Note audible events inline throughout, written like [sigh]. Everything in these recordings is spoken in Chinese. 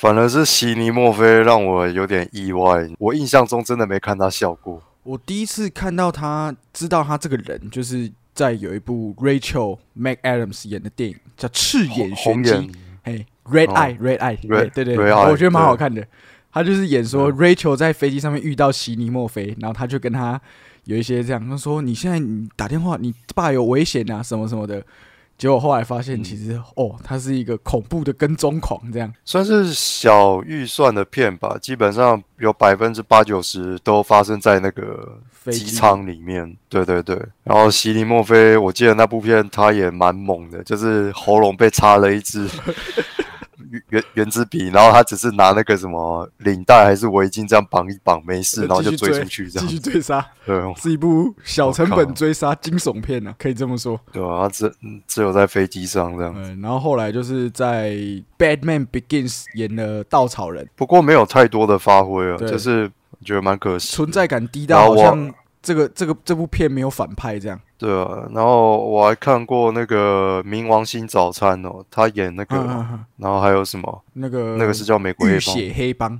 反而是悉尼墨菲让我有点意外，我印象中真的没看他笑过。我第一次看到他，知道他这个人，就是在有一部 Rachel McAdams 演的电影叫《赤眼玄机》，嘿，Red Eye，Red Eye，对对对，我觉得蛮好看的。他就是演说 Rachel 在飞机上面遇到悉尼墨菲，然后他就跟他有一些这样，他说：“你现在你打电话，你爸有危险啊，什么什么的。”结果后来发现，其实哦，他是一个恐怖的跟踪狂，这样算是小预算的片吧。基本上有百分之八九十都发生在那个机舱里面。对对对，然后席尼墨菲，我记得那部片他也蛮猛的，就是喉咙被插了一支。[laughs] 圆圆珠笔，然后他只是拿那个什么领带还是围巾这样绑一绑，没事，然后就追出去，这样继续追杀。[laughs] 对，是一部小成本追杀惊悚片呢，可以这么说。对啊，只只有在飞机上这样。嗯，然后后来就是在《Batman Begins》演了稻草人，不过没有太多的发挥啊，就是觉得蛮可惜，存在感低到好像这个这个这部片没有反派这样。对啊，然后我还看过那个《冥王星早餐》哦，他演那个，然后还有什么？那个那个是叫《美国浴血黑帮》，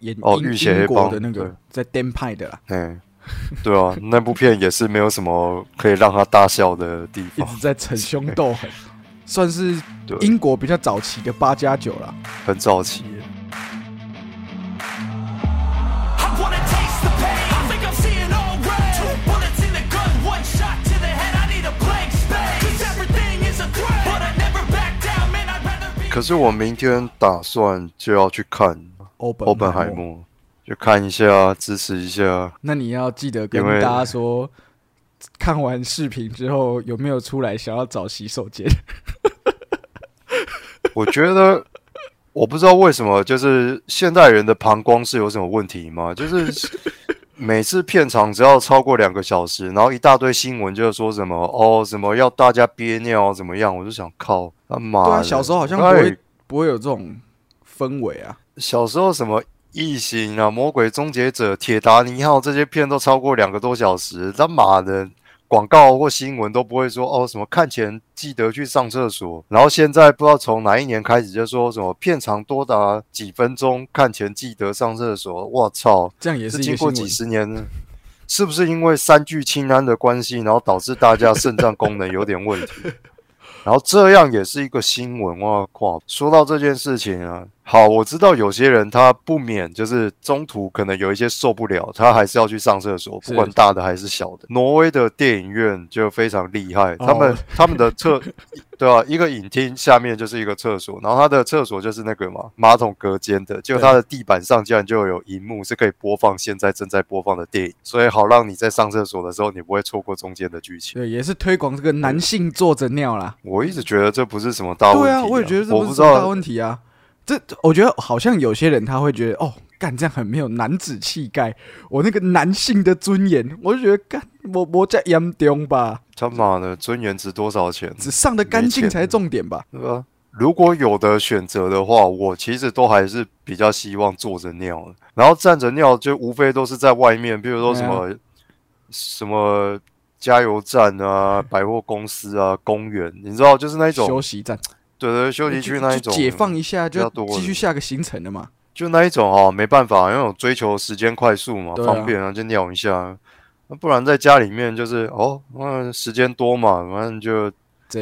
演哦《浴血黑帮》的那个，在颠派的啦。嗯，对啊，那部片也是没有什么可以让他大笑的地方，一直在逞凶斗狠，算是英国比较早期的八加九了，很早期。可是我明天打算就要去看欧欧本海默，就看一下，支持一下。那你要记得跟大家说，看完视频之后有没有出来想要找洗手间？[laughs] 我觉得我不知道为什么，就是现代人的膀胱是有什么问题吗？就是每次片场只要超过两个小时，然后一大堆新闻就是说什么哦，什么要大家憋尿怎么样？我就想靠。对啊，小时候好像不会不会有这种氛围啊。小时候什么异形啊、魔鬼终结者、铁达尼号这些片都超过两个多小时，他妈的广告或新闻都不会说哦什么看前记得去上厕所。然后现在不知道从哪一年开始就说什么片长多达几分钟，看前记得上厕所。我操，这样也是经过几十年，是不是因为三聚氰胺的关系，然后导致大家肾脏功能有点问题？然后这样也是一个新闻哇！靠，说到这件事情啊，好，我知道有些人他不免就是中途可能有一些受不了，他还是要去上厕所，不管大的还是小的。挪威的电影院就非常厉害，他们他们的厕。对啊，一个影厅下面就是一个厕所，然后他的厕所就是那个嘛，马桶隔间的，就它的地板上竟然就有荧幕，是可以播放现在正在播放的电影，所以好让你在上厕所的时候，你不会错过中间的剧情。对，也是推广这个男性坐着尿啦。我一直觉得这不是什么大问题。对啊，我也觉得这不是大问题啊。这我觉得好像有些人他会觉得哦。干这样很没有男子气概，我那个男性的尊严，我就觉得干我我在严重吧？他妈的尊严值多少钱？只上的干净才是重点吧？对吧？如果有的选择的话，我其实都还是比较希望坐着尿，然后站着尿就无非都是在外面，比如说什么什么加油站啊、百货公司啊、公园，你知道，就是那种休息站，对对，休息区那一种，解放一下就继续下个行程了嘛。就那一种哦，没办法，因为我追求时间快速嘛，方便啊，就尿一下。那不然在家里面就是哦，那时间多嘛，反正就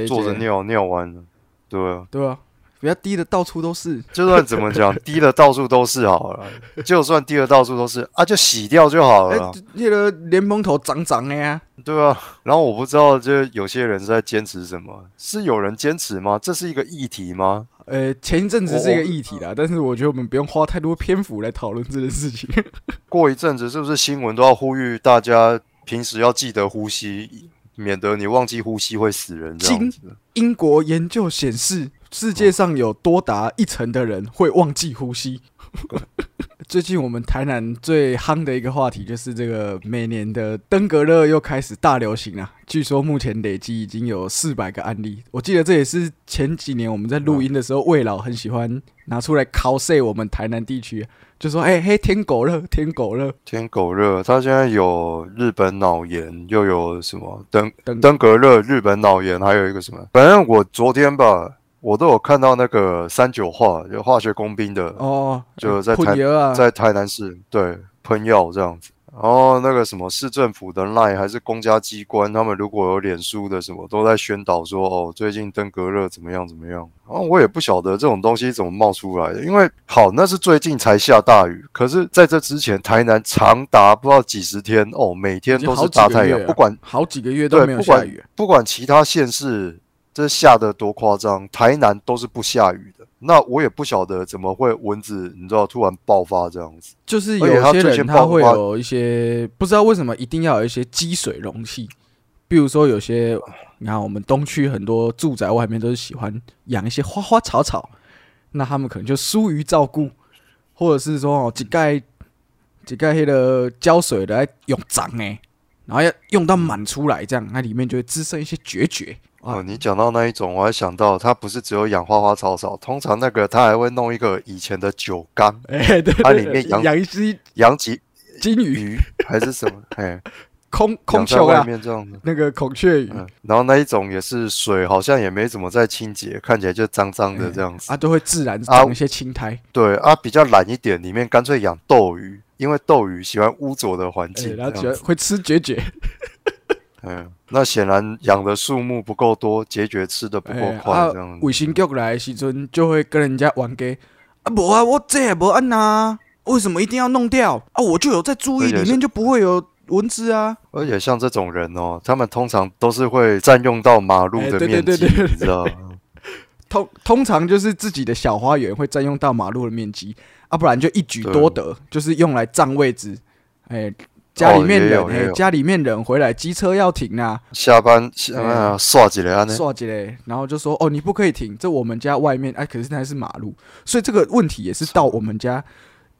坐着尿，尿完了，对啊，对啊。不要滴的到处都是，就算怎么讲，滴的到处都是好了。[laughs] 就算滴的到处都是啊，就洗掉就好了。那个莲蓬头脏脏的呀，对啊。然后我不知道，就有些人是在坚持什么？是有人坚持吗？这是一个议题吗？呃，前一阵子是一个议题啦，但是我觉得我们不用花太多篇幅来讨论这件事情。[laughs] 过一阵子是不是新闻都要呼吁大家平时要记得呼吸，免得你忘记呼吸会死人这样子？英国研究显示。世界上有多达一成的人会忘记呼吸。[laughs] 最近我们台南最夯的一个话题就是这个每年的登革热又开始大流行了。据说目前累计已经有四百个案例。我记得这也是前几年我们在录音的时候，魏老很喜欢拿出来 cos 我们台南地区，就说：“哎嘿，天狗热，天狗热，天狗热。”他现在有日本脑炎，又有什么登登登革热、日本脑炎，还有一个什么？反正我昨天吧。我都有看到那个三九化，就化学工兵的哦，就在台在台南市对喷药这样子。然后那个什么市政府的 line 还是公家机关，他们如果有脸书的什么，都在宣导说哦，最近登革热怎么样怎么样。然后我也不晓得这种东西怎么冒出来的，因为好那是最近才下大雨，可是在这之前，台南长达不知道几十天哦，每天都是大太阳，不管好几个月都没有下雨，不管其他县市这下的多夸张，台南都是不下雨的。那我也不晓得怎么会蚊子，你知道突然爆发这样子，就是有些人他会有一些不知道为什么一定要有一些积水容器，比如说有些你看我们东区很多住宅外面都是喜欢养一些花花草草，那他们可能就疏于照顾，或者是说哦几盖几盖黑的浇水来用脏哎，然后要用到满出来这样，那里面就会滋生一些决绝。哦，你讲到那一种，我还想到，它不是只有养花花草草，通常那个它还会弄一个以前的酒缸，哎，对，它里面养养一只养几金鱼。还是什么，[laughs] 哎，空空在外面这样子，那个孔雀鱼，然后那一种也是水，好像也没怎么在清洁，看起来就脏脏的这样子，啊，都会自然长一些青苔，对啊，比较懒一点，里面干脆养斗鱼，因为斗鱼喜欢污浊的环境，然后喜欢会吃绝绝。[laughs] 嗯，那显然养的数目不够多，结决吃的不够快，这样。卫生局来时阵就会跟人家玩给啊，不啊，我这也不按呐，为什么一定要弄掉啊？我就有在注意，里面就不会有蚊子啊。而且像这种人哦，他们通常都是会占用到马路的面积，你知道吗？[laughs] 通通常就是自己的小花园会占用到马路的面积，啊，不然就一举多得，就是用来占位置，哎。家里面人，家里面人回来，机车要停啊！下班下啊，刷几嘞？刷几嘞？然后就说：“哦，你不可以停，这我们家外面哎，可是那是马路，所以这个问题也是到我们家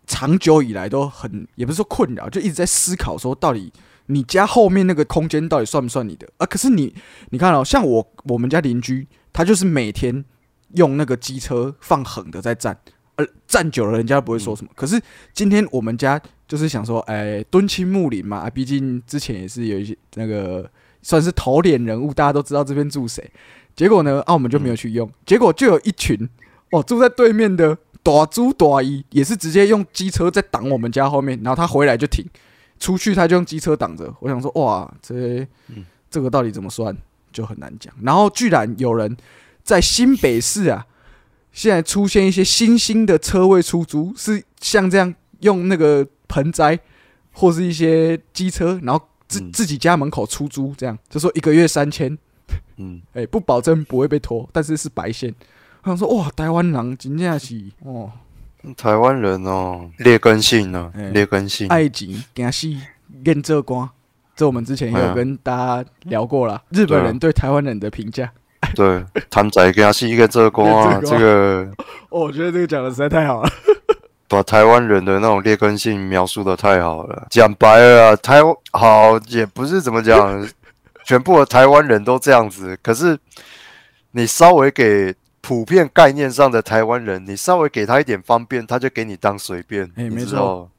长久以来都很，也不是说困扰，就一直在思考说，到底你家后面那个空间到底算不算你的啊？可是你，你看哦，像我我们家邻居，他就是每天用那个机车放狠的在站，而站久了人家不会说什么。可是今天我们家。就是想说，哎，敦亲睦邻嘛，毕竟之前也是有一些那个算是头脸人物，大家都知道这边住谁。结果呢，澳门就没有去用，结果就有一群哦，住在对面的大猪大姨，也是直接用机车在挡我们家后面，然后他回来就停，出去他就用机车挡着。我想说，哇，这这个到底怎么算，就很难讲。然后居然有人在新北市啊，现在出现一些新兴的车位出租，是像这样用那个。盆栽或是一些机车，然后自自己家门口出租，这样就说一个月三千，嗯，哎，不保证不会被拖，但是是白线。我想说，哇，台湾人真正是哦，台湾人哦，劣根性呢，劣根性，爱情惊死认这光，这我们之前有跟大家聊过了，日本人对台湾人的评价，对，贪仔给他是一个这光，这个，哦，我觉得这个讲的实在太好了。[laughs] 把台湾人的那种劣根性描述的太好了，讲白了，台湾好也不是怎么讲，全部的台湾人都这样子。可是你稍微给普遍概念上的台湾人，你稍微给他一点方便，他就给你当随便。哎，没错。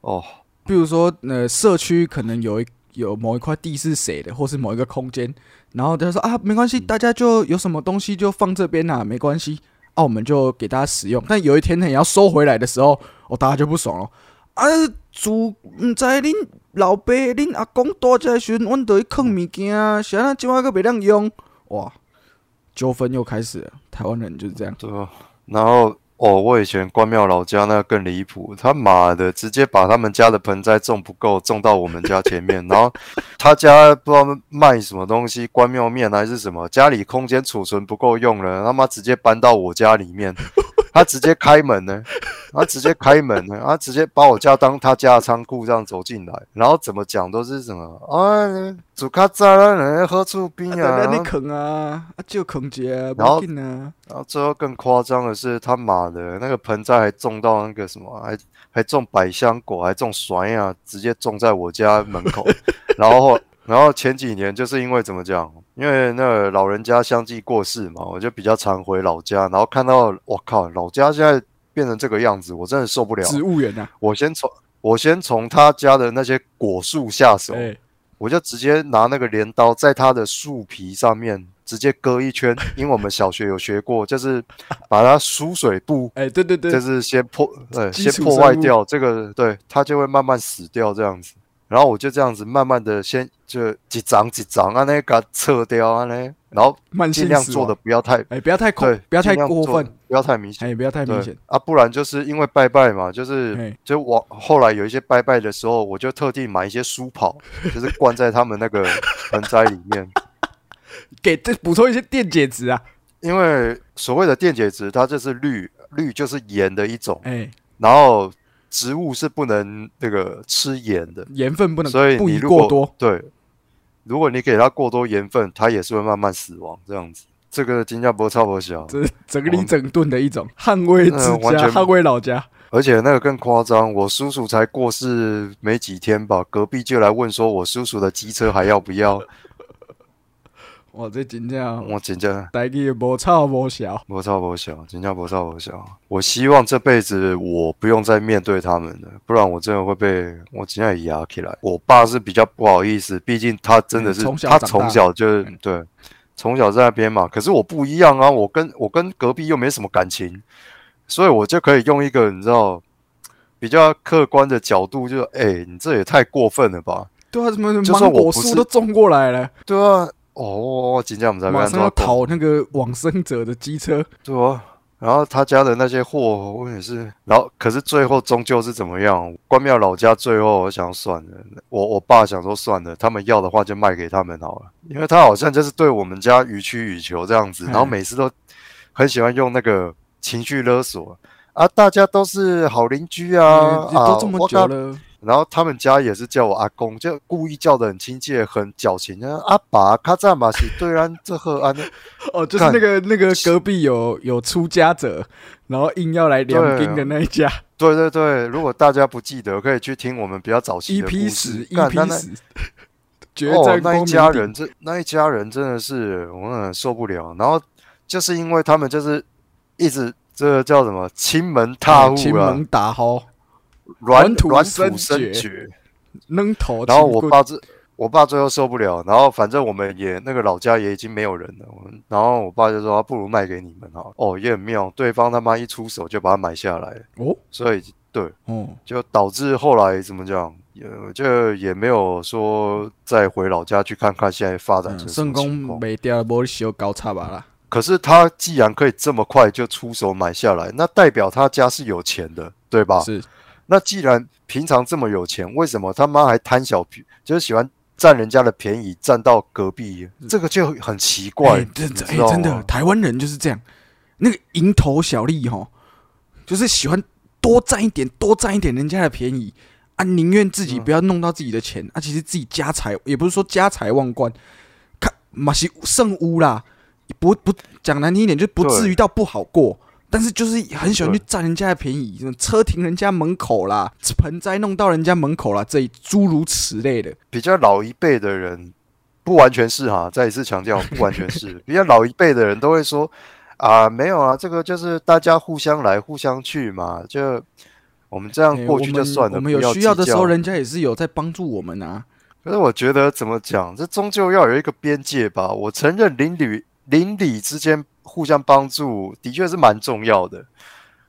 哦，比如说，呃，社区可能有一有某一块地是谁的，或是某一个空间，然后他说啊，没关系，大家就有什么东西就放这边啊，没关系。那我们就给大家使用，但有一天呢，要收回来的时候，哦，大家就不爽了。啊，主唔知恁老爸、恁阿公多在时，阮都去坑物件，现在今晚个别当用，哇，纠纷又开始了。台湾人就是这样。对啊，然后。哦，我以前关庙老家那更离谱，他妈的直接把他们家的盆栽种不够，种到我们家前面，然后他家不知道卖什么东西，关庙面还是什么，家里空间储存不够用了，他妈直接搬到我家里面。他直接开门呢，他直接开门呢，他直接把我家当他家的仓库这样走进来，然后怎么讲都是什么啊，煮咖喱啊，人喝醋冰啊，你啃啊，啊就啃姐啊，然后呢然后最后更夸张的是，他妈的那个盆栽还种到那个什么，还还种百香果，还种酸呀，直接种在我家门口，[laughs] 然后。然后前几年就是因为怎么讲？因为那个老人家相继过世嘛，我就比较常回老家，然后看到我靠，老家现在变成这个样子，我真的受不了。植物园啊！我先从我先从他家的那些果树下手，我就直接拿那个镰刀在他的树皮上面直接割一圈，因为我们小学有学过，就是把它疏水布，[laughs] 哎，对对对，就是先破，呃，先破坏掉这个，对，它就会慢慢死掉这样子。然后我就这样子慢慢的先就几长几长啊，那个撤掉啊，那然后尽量做的不要太哎，不要太对，不要太过分，不要太明显，哎，不要太明显。啊，不然就是因为拜拜嘛，就是就我后来有一些拜拜的时候，我就特地买一些书跑，[laughs] 就是灌在他们那个盆栽里面，[laughs] 给这补充一些电解质啊，因为所谓的电解质，它就是氯，氯就是盐的一种，哎，然后。植物是不能那个吃盐的，盐分不能，所以不宜过多。对，如果你给它过多盐分，它也是会慢慢死亡。这样子，这个新加坡超不小，这整理整顿的一种捍卫自家、捍卫老家。而且那个更夸张，我叔叔才过世没几天吧，隔壁就来问说，我叔叔的机车还要不要？哇，这真正，我真正，代志无吵无小，无吵无小，真正无吵无小。我希望这辈子我不用再面对他们了，不然我真的会被我真正压起来。我爸是比较不好意思，毕竟他真的是他从小就对，从小在那边嘛。可是我不一样啊，我跟我跟隔壁又没什么感情，所以我就可以用一个你知道比较客观的角度，就哎，你这也太过分了吧？对啊，怎么芒果树都种过来了？对啊。哦，今天我们在马上要讨那个往生者的机车，对啊。然后他家的那些货，我也是。然后可是最后终究是怎么样？关庙老家最后，我想算了。我我爸想说算了，他们要的话就卖给他们好了。因为他好像就是对我们家予取予求这样子，然后每次都很喜欢用那个情绪勒索啊。大家都是好邻居啊，都这么久了。然后他们家也是叫我阿公，就故意叫的很亲切、很矫情啊。阿爸，卡赞嘛是对安这贺安 [laughs] 哦，就是那个那个隔壁有有出家者，然后硬要来两兵的那一家。对对对，如果大家不记得，可以去听我们比较早期的故事。一批十，决战那一家人，这那一家人真的是我很受不了。然后就是因为他们就是一直这个叫什么亲门踏户啊，亲门打吼。软土生绝，扔头。然后我爸这，我爸最后受不了，然后反正我们也那个老家也已经没有人了，然后我爸就说，不如卖给你们哈。哦，也很妙，对方他妈一出手就把它买下来哦，所以对，嗯，就导致后来怎么讲，就也没有说再回老家去看看现在发展成什么情况。没掉，没修高差吧啦。可是他既然可以这么快就出手买下来，那代表他家是有钱的，对吧？是。那既然平常这么有钱，为什么他妈还贪小便就是喜欢占人家的便宜，占到隔壁？这个就很奇怪，真的，哎，真的，台湾人就是这样，那个蝇头小利哈，就是喜欢多占一点，多占一点人家的便宜啊，宁愿自己不要弄到自己的钱啊。其实自己家财也不是说家财万贯，看马西圣屋啦，不不讲难听一点，就不至于到不好过。但是就是很喜欢去占人家的便宜，车停人家门口啦，盆栽弄到人家门口啦，这诸如此类的。比较老一辈的人，不完全是哈，再一次强调，不完全是。[laughs] 比较老一辈的人都会说啊，没有啊，这个就是大家互相来互相去嘛，就我们这样过去就算了。我们有需要的时候，人家也是有在帮助我们啊。可是我觉得怎么讲，这终究要有一个边界吧。我承认邻里邻里之间。互相帮助的确是蛮重要的，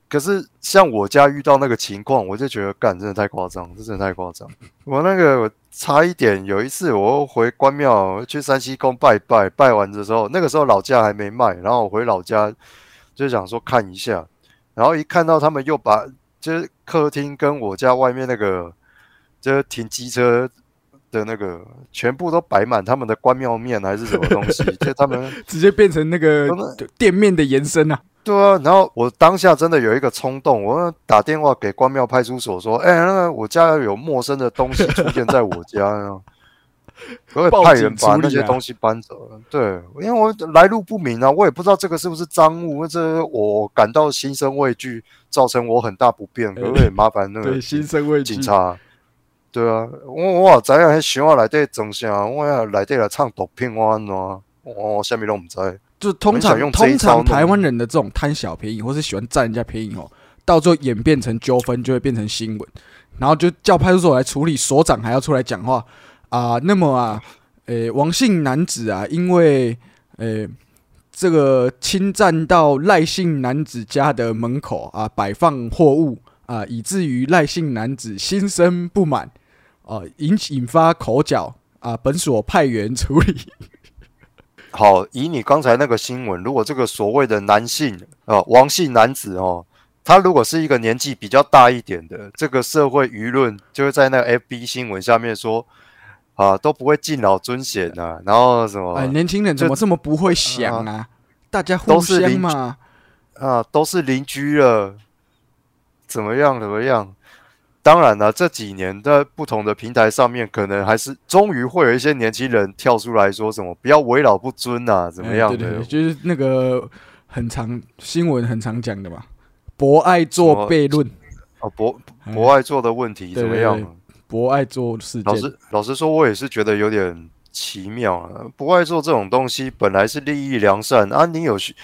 可是像我家遇到那个情况，我就觉得干真的太夸张，这真的太夸张。我那个差一点，有一次我回关庙去山西宫拜拜，拜完的时候，那个时候老家还没卖，然后我回老家就想说看一下，然后一看到他们又把就是客厅跟我家外面那个就是停机车。的那个全部都摆满他们的关庙面还是什么东西？就他们 [laughs] 直接变成那个店面的延伸啊！对啊，然后我当下真的有一个冲动，我打电话给关庙派出所说：“哎，那个我家有陌生的东西出现在我家，可以 [laughs] 派人把那些东西搬走。”对，因为我来路不明啊，我也不知道这个是不是赃物，这我感到心生畏惧，造成我很大不便，可不可以麻烦那个心生畏惧警察？对啊，我我知影迄箱啊内底装啥，我要内底来唱毒品我安怎？我虾米都唔知。就通常通常台湾人的这种贪小便宜，或是喜欢占人家便宜哦，到最后演变成纠纷，就会变成新闻，然后就叫派出所来处理，所长还要出来讲话啊。那么啊，诶，王姓男子啊，因为诶，这个侵占到赖姓男子家的门口啊，摆放货物啊，以至于赖姓男子心生不满啊，引引发口角啊，本所派员处理。[laughs] 好，以你刚才那个新闻，如果这个所谓的男性啊，王姓男子哦，他如果是一个年纪比较大一点的，这个社会舆论就会在那个 FB 新闻下面说啊，都不会敬老尊贤呐，然后什么？哎，年轻人怎么这么不会想啊？大家互相嘛，啊，都是邻居了，怎么样？怎么样？当然了，这几年在不同的平台上面，可能还是终于会有一些年轻人跳出来说什么“不要为老不尊”啊，怎么样的？就是那个很常新闻很常讲的嘛，博爱做悖论哦，博博爱做的问题怎么样？博爱做事老实老实说，我也是觉得有点奇妙啊。博爱做这种东西本来是利益良善啊，你有需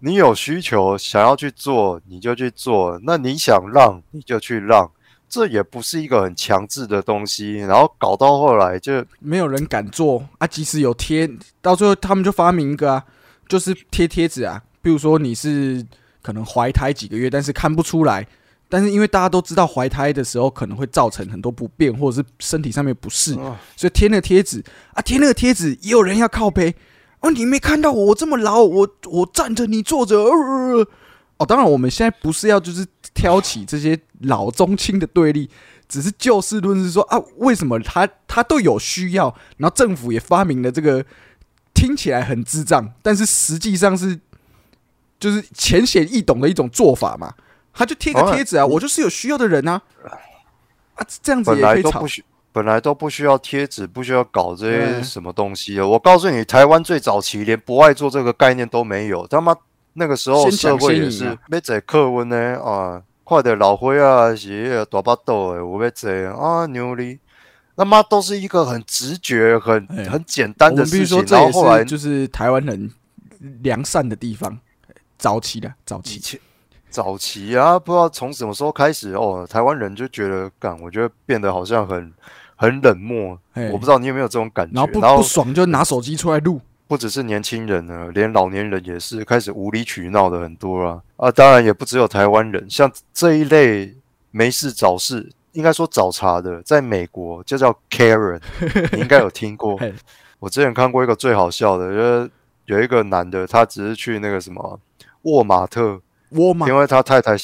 你有需求想要去做，你就去做；那你想让，你就去让。这也不是一个很强制的东西，然后搞到后来就没有人敢做啊。即使有贴，到最后他们就发明一个啊，就是贴贴纸啊。比如说你是可能怀胎几个月，但是看不出来，但是因为大家都知道怀胎的时候可能会造成很多不便或者是身体上面不适，所以贴那个贴纸啊，贴那个贴纸也有人要靠背哦。你没看到我这么老，我我站着，你坐着。哦，当然我们现在不是要就是挑起这些老中青的对立，只是就事论事说啊，为什么他他都有需要，然后政府也发明了这个听起来很智障，但是实际上是就是浅显易懂的一种做法嘛？他就贴个贴纸啊，我就是有需要的人啊，啊这样子也可以吵。本来都不需要贴纸，不需要搞这些什么东西的。我告诉你，台湾最早期连不爱做这个概念都没有，他妈。那个时候社会也是没在课文呢啊，快点老灰啊，是大巴豆诶，我要坐啊牛哩，那妈都是一个很直觉、很很简单的事情。然后后来就是台湾人良善的地方，早期的早期，早期啊，不知道从什么时候开始哦，台湾人就觉得干，我觉得变得好像很很冷漠。我不知道你有没有这种感觉，然后不不爽就拿手机出来录。不只是年轻人呢，连老年人也是开始无理取闹的很多啊啊！当然也不只有台湾人，像这一类没事找事，应该说找茬的，在美国就叫 Karen，[laughs] 你应该有听过。我之前看过一个最好笑的，就是有一个男的，他只是去那个什么沃马特，沃马，因为他太太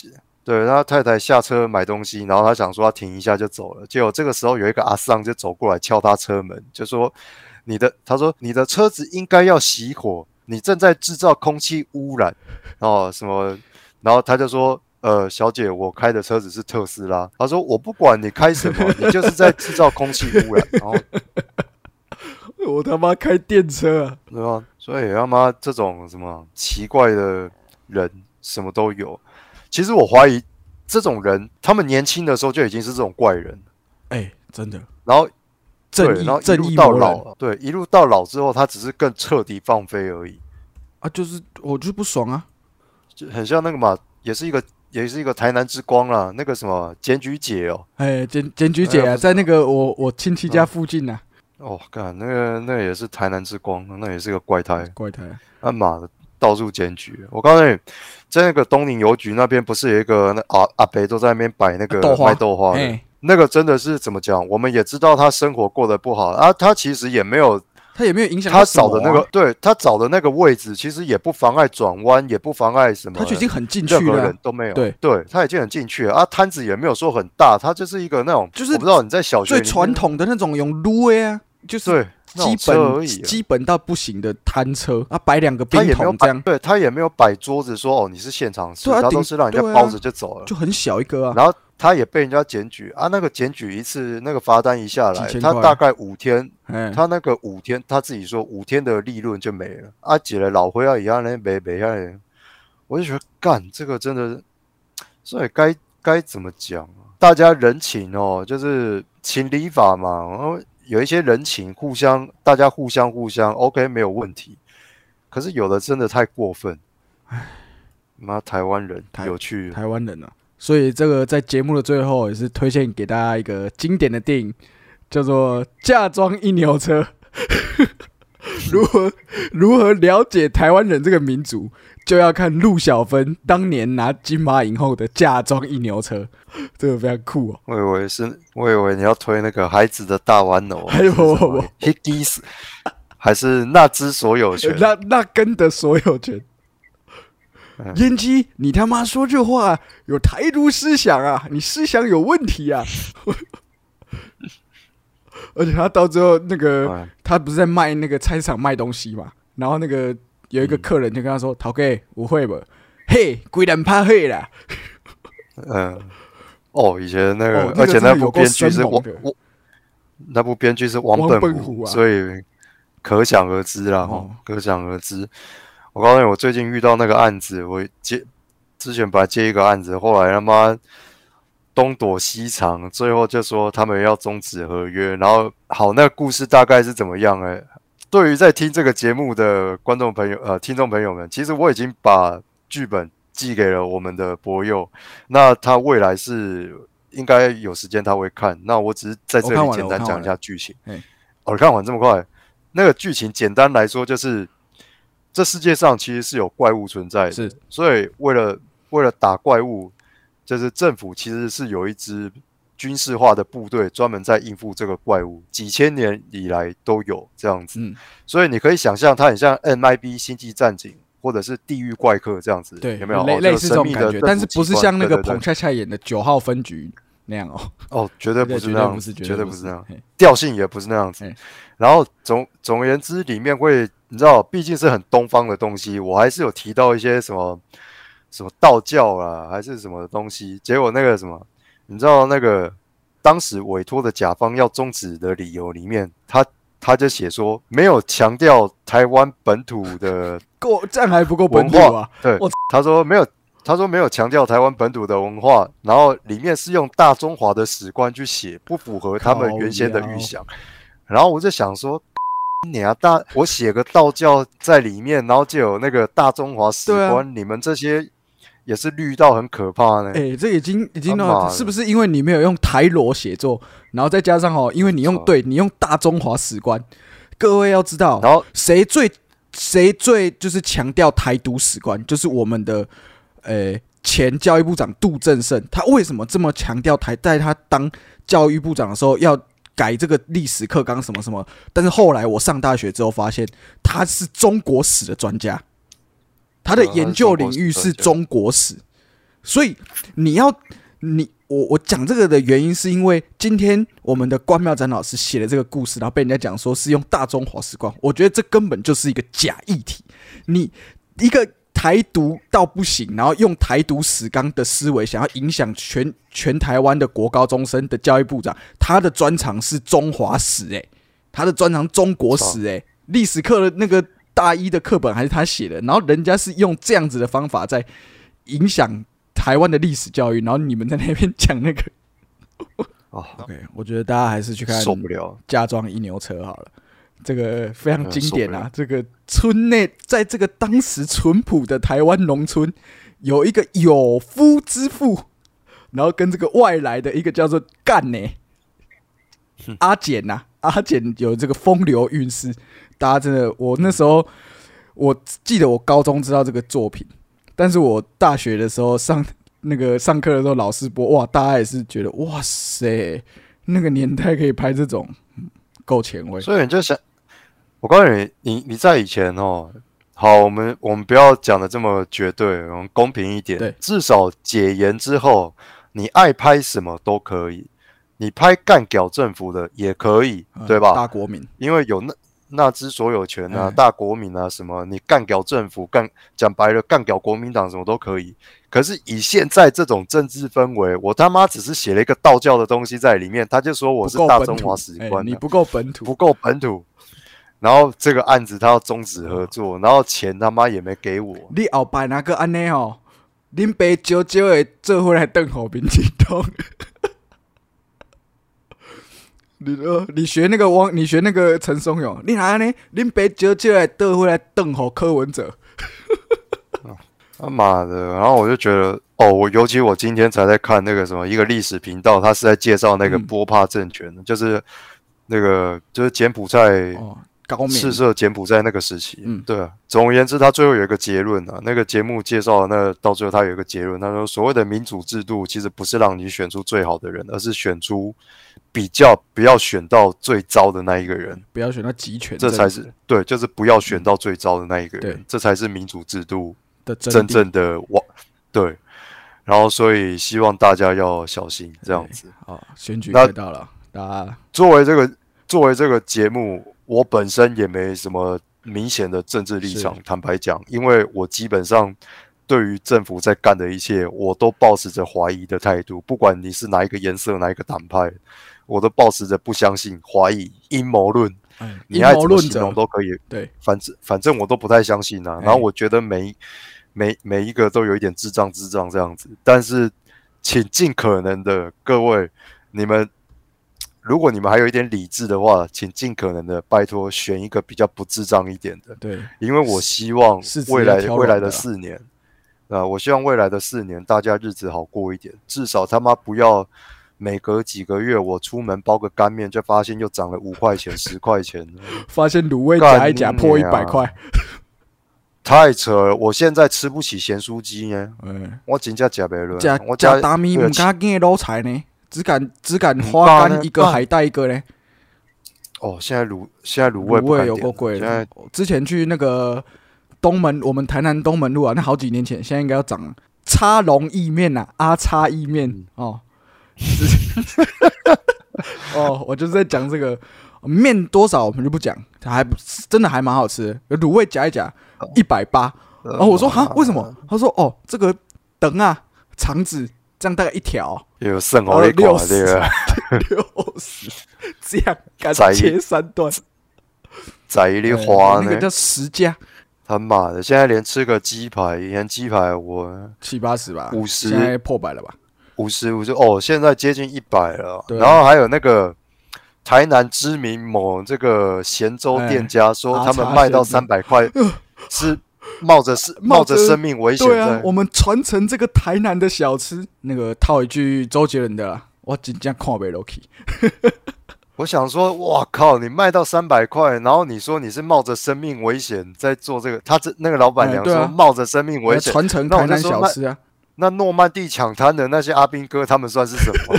对他太太下车买东西，然后他想说他停一下就走了，结果这个时候有一个阿桑就走过来敲他车门，就说。你的他说你的车子应该要熄火，你正在制造空气污染哦什么？然后他就说呃小姐，我开的车子是特斯拉。他说我不管你开什么，[laughs] 你就是在制造空气污染。然后 [laughs] 我他妈开电车啊，对吧？所以他妈这种什么奇怪的人什么都有。其实我怀疑这种人，他们年轻的时候就已经是这种怪人。哎，真的。然后。正义，正义到老，对，一路到老之后，他只是更彻底放飞而已。啊，就是我就是不爽啊，就很像那个嘛，也是一个，也是一个台南之光啦，那个什么检举姐哦，哎，检检举姐啊，在那个我我亲戚家附近呢。哦，干，那个那也是台南之光，那也是个怪胎，怪胎，啊妈的，到处检举。我告诉你，在那个东宁邮局那边，不是有一个那阿阿北都在那边摆那个卖豆花的。那个真的是怎么讲？我们也知道他生活过得不好啊，他其实也没有，他也没有影响他找的那个，对他找的那个位置，其实也不妨碍转弯，也不妨碍什么，他就已经很进去了，任何人都没有，对。对，他已经很进去了。啊，摊子也没有说很大，他就是一个那种，就是我不知道你在小学最传统的那种用撸啊，就是基本基本到不行的摊车啊，摆两个冰桶这样，对他也没有摆桌子说哦你是现场吃，他都是让人家包着就走了，就很小一个啊，然后。他也被人家检举啊，那个检举一次，那个罚单一下来，他大概五天，他那个五天，他自己说五天的利润就没了。啊，姐了老灰啊一样嘞，没没下来，我就觉得干这个真的，所以该该怎么讲啊？大家人情哦，就是情理法嘛，然后有一些人情，互相大家互相互相，OK 没有问题。可是有的真的太过分，唉，妈台湾人有趣，台湾人啊。所以这个在节目的最后也是推荐给大家一个经典的电影，叫做《嫁妆一牛车》。[laughs] 如何如何了解台湾人这个民族，就要看陆小芬当年拿金马影后的嫁妆一牛车，这个非常酷哦。我以为是，我以为你要推那个孩子的大玩偶，还有 Higgies，还是那只所有权，那那根的所有权。燕姬，你他妈说这话有台独思想啊！你思想有问题啊！[laughs] 而且他到最后那个，他不是在卖那个菜市场卖东西嘛？然后那个有一个客人就跟他说：“陶哥，我会吧？嘿，鬼人怕黑啦！”嗯，哦，以前那个，而且那部编剧是王，那部编剧是王本虎，所以可想而知啦，哦，可想而知。我告诉你，我最近遇到那个案子，我接之前本来接一个案子，后来他妈。东躲西藏，最后就说他们要终止合约。然后，好，那个故事大概是怎么样？哎，对于在听这个节目的观众朋友、呃，听众朋友们，其实我已经把剧本寄给了我们的博友。那他未来是应该有时间他会看。那我只是在这里简单讲一下剧情。哦，看完这么快？那个剧情简单来说就是，这世界上其实是有怪物存在的，是，所以为了为了打怪物。就是政府其实是有一支军事化的部队，专门在应付这个怪物，几千年以来都有这样子。嗯，所以你可以想象，它很像 MIB 星际战警，或者是地狱怪客这样子。对，有没有类类似这种感觉？但是不是像那个彭恰恰演的九号分局那样哦？哦，绝对不是那样，绝对不是那样，调性也不是那样子。然后总总而言之，里面会你知道，毕竟是很东方的东西，我还是有提到一些什么。什么道教啦，还是什么东西？结果那个什么，你知道那个当时委托的甲方要终止的理由里面，他他就写说没有强调台湾本土的 [laughs] 够，这样还不够文化。对，他说没有，他说没有强调台湾本土的文化，然后里面是用大中华的史观去写，不符合他们原先的预想。然后我就想说，你啊大，[laughs] 我写个道教在里面，然后就有那个大中华史观，你们这些。也是绿到很可怕呢。哎，这已经已经到，是不是因为你没有用台罗写作，然后再加上哦，因为你用对你用大中华史观，各位要知道，然后谁最谁最就是强调台独史观，就是我们的呃前教育部长杜正胜，他为什么这么强调台，在他当教育部长的时候要改这个历史课纲什么什么？但是后来我上大学之后发现，他是中国史的专家。他的研究领域是中国史，所以你要你我我讲这个的原因，是因为今天我们的关妙展老师写的这个故事，然后被人家讲说是用大中华史观，我觉得这根本就是一个假议题。你一个台独到不行，然后用台独史纲的思维想要影响全全台湾的国高中生的教育部长，他的专长是中华史，诶，他的专长中国史，诶，历史课的那个。大一的课本还是他写的，然后人家是用这样子的方法在影响台湾的历史教育，然后你们在那边讲那个，哦，OK，我觉得大家还是去看受不了。嫁妆一牛车好了，这个非常经典啊！这个村内在这个当时淳朴的台湾农村，有一个有夫之妇，然后跟这个外来的一个叫做干呢阿简呐，阿简有这个风流韵事。大家真的，我那时候我记得我高中知道这个作品，但是我大学的时候上那个上课的时候，老师播哇，大家也是觉得哇塞，那个年代可以拍这种，够前卫。所以你就想，我告诉你，你你在以前哦，好，我们我们不要讲的这么绝对，我们公平一点，对，至少解严之后，你爱拍什么都可以，你拍干屌政府的也可以，对吧？大国民，因为有那。那支所有权啊，大国民啊，什么你干掉政府，干讲白了，干掉国民党什么都可以。可是以现在这种政治氛围，我他妈只是写了一个道教的东西在里面，他就说我是大中华史观，你不够本土，不够本土。然后这个案子他要终止合作，然后钱他妈也没给我。你后摆那个安尼哦，恁爸少少的做回来邓好民进党。[laughs] 你呃，你学那个汪，你学那个陈松勇，你哪呢？恁爸招招来倒回来邓好柯文哲，他妈的！然后我就觉得，哦，我尤其我今天才在看那个什么一个历史频道，他是在介绍那个波帕政权，就是那个就是柬埔寨高棉赤色柬埔寨那个时期。嗯，对啊。总而言之，他最后有一个结论啊，那个节目介绍那到最后他有一个结论，他说所谓的民主制度其实不是让你选出最好的人，而是选出比较不要选到最糟的那一个人，不要选到集权，这才是对，就是不要选到最糟的那一个人，这才是民主制度的真正的我对。然后，所以希望大家要小心这样子啊。选举快到了，大家作为这个作为这个节目，我本身也没什么明显的政治立场。坦白讲，因为我基本上对于政府在干的一切，我都保持着怀疑的态度。不管你是哪一个颜色、哪一个党派，我都保持着不相信、怀疑、阴谋论。你爱怎么形容都可以。对，反正反正我都不太相信啊。然后我觉得每。每每一个都有一点智障智障这样子，但是请尽可能的各位，你们如果你们还有一点理智的话，请尽可能的拜托选一个比较不智障一点的。对，因为我希望未来未来的四年啊，我希望未来的四年大家日子好过一点，至少他妈不要每隔几个月我出门包个干面就发现又涨了五块钱十块钱，[laughs] 发现卤味夹一夹破一百块。太扯了！我现在吃不起咸酥鸡呢。嗯，我真正吃不了。我加大米唔加见卤菜呢，只敢只敢花干一个还带一个嘞。哦，现在卤现在卤味卤味有够贵。了之前去那个东门，我们台南东门路啊，那好几年前，现在应该要涨。叉龙意面呐，阿叉意面哦。[laughs] 哦，我就是在讲这个面多少，我们就不讲，它还真的还蛮好吃。卤味夹一夹。一百八，然后我说哈，为什么？他说哦，这个等啊，肠子这样大概一条，有剩哦六十，[laughs] 六十 [laughs] 这样干切三段，宰一粒花那个叫十家，他妈的，现在连吃个鸡排，以前鸡排我七八十吧，五十现在破百了吧？五十五十哦，现在接近一百了。然后还有那个台南知名某这个咸粥店家说，他们卖到三百块。[laughs] 是冒着是冒着生命危险对啊，我们传承这个台南的小吃。那个套一句周杰伦的，我真正看不 low key。[laughs] 我想说，哇靠！你卖到三百块，然后你说你是冒着生命危险在做这个，他这那个老板娘说冒着生命危险传承台南小吃啊。那诺曼底抢滩的那些阿兵哥，他们算是什么？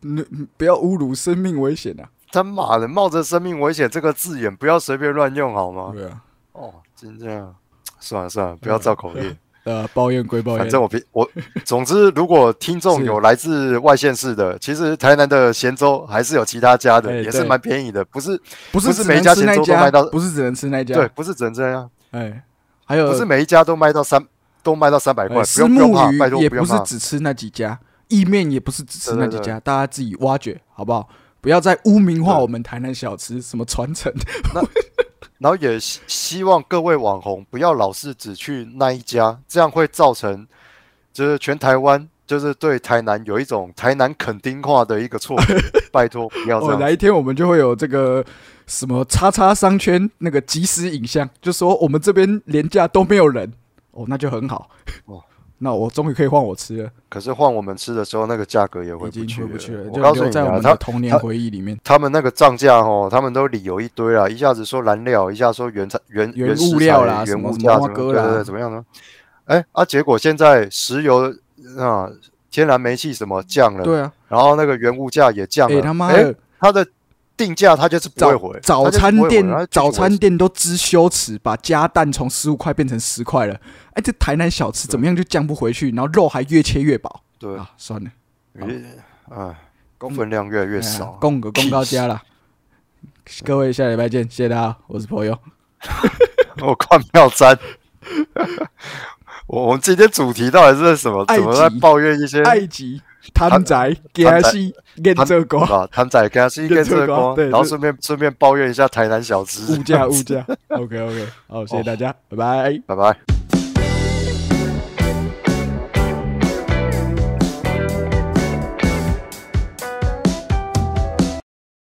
[laughs] 你不要侮辱生命危险啊！他妈的，冒着生命危险这个字眼不要随便乱用好吗？对啊。哦，真这样，算了算了，不要造口业。[laughs] 呃，抱怨归抱怨，反正我平我，总之，如果听众有来自外县市的，其实台南的咸粥还是有其他家的，也是蛮便宜的，不是不是每一家咸粥都卖到，不是只能吃那家，对，不是只能这样。哎，还有不是每一家都卖到三，都卖到三百块。不用不用怕，拜托也不是只吃那几家，意面也不是只吃那几家，大家自己挖掘好不好？不要再污名化我们台南小吃，什么传承。然后也希希望各位网红不要老是只去那一家，这样会造成就是全台湾就是对台南有一种台南垦丁化的一个错觉。[laughs] 拜托不要这样。哪一天我们就会有这个什么叉叉商圈那个即时影像，就说我们这边廉价都没有人哦，那就很好哦。那我终于可以换我吃了。可是换我们吃的时候，那个价格也回不去了。我告诉你啊，他童年回忆里面，他们那个涨价哦，他们都理由一堆啊，一下子说燃料，一下说原材原原物料啦，原物价对对对，怎么样呢？哎啊，结果现在石油啊，天然煤气什么降了，对啊，然后那个原物价也降了。哎他妈的，他的。定价他就是不会回，早餐店早餐店都知羞耻，把加蛋从十五块变成十块了。哎，这台南小吃怎么样就降不回去，然后肉还越切越薄。对啊，算了，哎，分量越来越少，供个供高家了。各位下礼拜见，谢谢大家，我是朋友。[laughs] 我看妙瞻。[laughs] 我我们今天主题到底是什么？[laughs] 怎么在抱怨一些埃及？贪仔，加西，跟这个啊，贪仔，加西，跟这个，然后顺便顺便抱怨一下台南小吃。物价，[laughs] 物价。OK OK，好，谢谢大家，拜拜，拜拜。